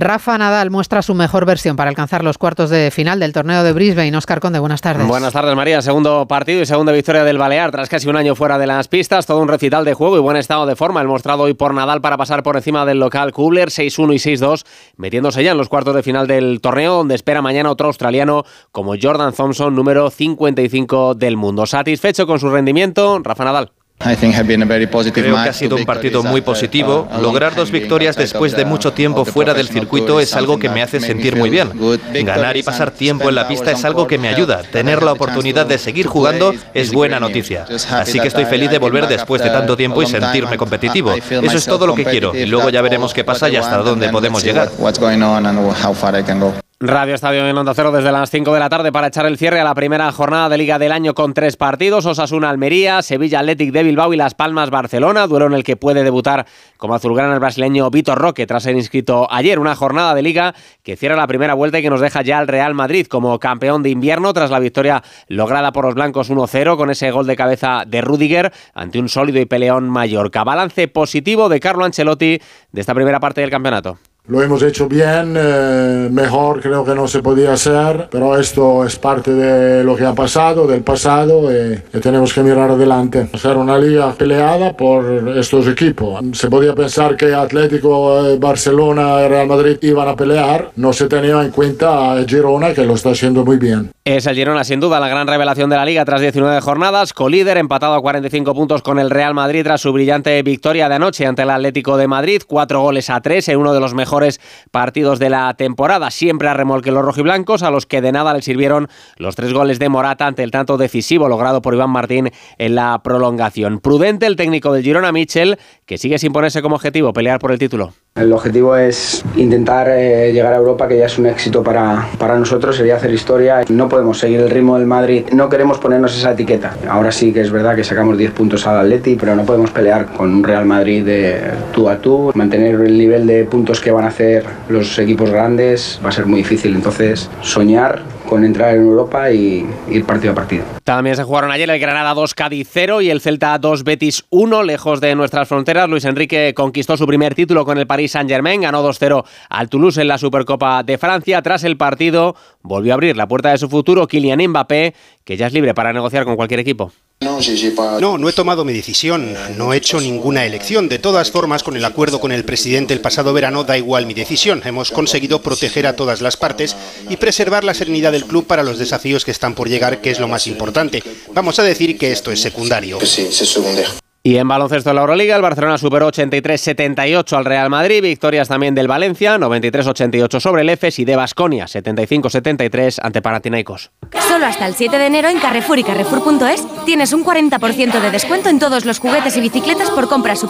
Rafa Nadal muestra su mejor versión para alcanzar los cuartos de final del torneo de Brisbane. Oscar Conde, buenas tardes. Buenas tardes, María. Segundo partido y segunda victoria del Balear tras casi un año fuera de las pistas. Todo un recital de juego y buen estado de forma. El mostrado hoy por Nadal para pasar por encima del local Kubler, 6-1 y 6-2, metiéndose ya en los cuartos de final del torneo, donde espera mañana otro australiano como Jordan Thompson, número 55 del mundo. Satisfecho con su rendimiento, Rafa Nadal. Creo que ha sido un partido muy positivo. Lograr dos victorias después de mucho tiempo fuera del circuito es algo que me hace sentir muy bien. Ganar y pasar tiempo en la pista es algo que me ayuda. Tener la oportunidad de seguir jugando es buena noticia. Así que estoy feliz de volver después de tanto tiempo y sentirme competitivo. Eso es todo lo que quiero. Y luego ya veremos qué pasa y hasta dónde podemos llegar. Radio Estadio en Onda Cero desde las 5 de la tarde para echar el cierre a la primera jornada de Liga del Año con tres partidos: Osasuna Almería, Sevilla Athletic de Bilbao y Las Palmas Barcelona. Duelo en el que puede debutar como azulgrana el brasileño Vitor Roque tras ser inscrito ayer. Una jornada de Liga que cierra la primera vuelta y que nos deja ya al Real Madrid como campeón de invierno tras la victoria lograda por los blancos 1-0 con ese gol de cabeza de Rudiger ante un sólido y peleón Mallorca. Balance positivo de Carlo Ancelotti de esta primera parte del campeonato. Lo hemos hecho bien, eh, mejor creo que no se podía hacer, pero esto es parte de lo que ha pasado, del pasado, y, y tenemos que mirar adelante. Hacer una liga peleada por estos equipos. Se podía pensar que Atlético, eh, Barcelona y Real Madrid iban a pelear, no se tenía en cuenta a Girona, que lo está haciendo muy bien. Es el Girona, sin duda, la gran revelación de la liga tras 19 jornadas, colíder, empatado a 45 puntos con el Real Madrid tras su brillante victoria de anoche ante el Atlético de Madrid, cuatro goles a tres en uno de los mejores partidos de la temporada, siempre a remolque los rojiblancos, a los que de nada le sirvieron los tres goles de Morata ante el tanto decisivo logrado por Iván Martín en la prolongación. Prudente el técnico del Girona, Michel, que sigue sin ponerse como objetivo pelear por el título. El objetivo es intentar eh, llegar a Europa, que ya es un éxito para, para nosotros, sería hacer historia. No podemos seguir el ritmo del Madrid, no queremos ponernos esa etiqueta. Ahora sí que es verdad que sacamos 10 puntos al Atleti, pero no podemos pelear con un Real Madrid de tú a tú. Mantener el nivel de puntos que van a hacer los equipos grandes va a ser muy difícil. Entonces, soñar con entrar en Europa y ir partido a partido. También se jugaron ayer el Granada 2 Cádiz 0 y el Celta 2 Betis 1, lejos de nuestras fronteras. Luis Enrique conquistó su primer título con el Paris Saint-Germain, ganó 2-0 al Toulouse en la Supercopa de Francia. Tras el partido, volvió a abrir la puerta de su futuro Kylian Mbappé, que ya es libre para negociar con cualquier equipo. No, no he tomado mi decisión, no he hecho ninguna elección. De todas formas, con el acuerdo con el presidente el pasado verano, da igual mi decisión. Hemos conseguido proteger a todas las partes y preservar la serenidad del club para los desafíos que están por llegar, que es lo más importante. Vamos a decir que esto es secundario. Y en baloncesto de la Euroliga, el Barcelona superó 83-78 al Real Madrid, victorias también del Valencia, 93-88 sobre el EFES y de Basconia, 75-73 ante Panathinaikos. Solo hasta el 7 de enero en Carrefour y Carrefour.es tienes un 40% de descuento en todos los juguetes y bicicletas por compra superior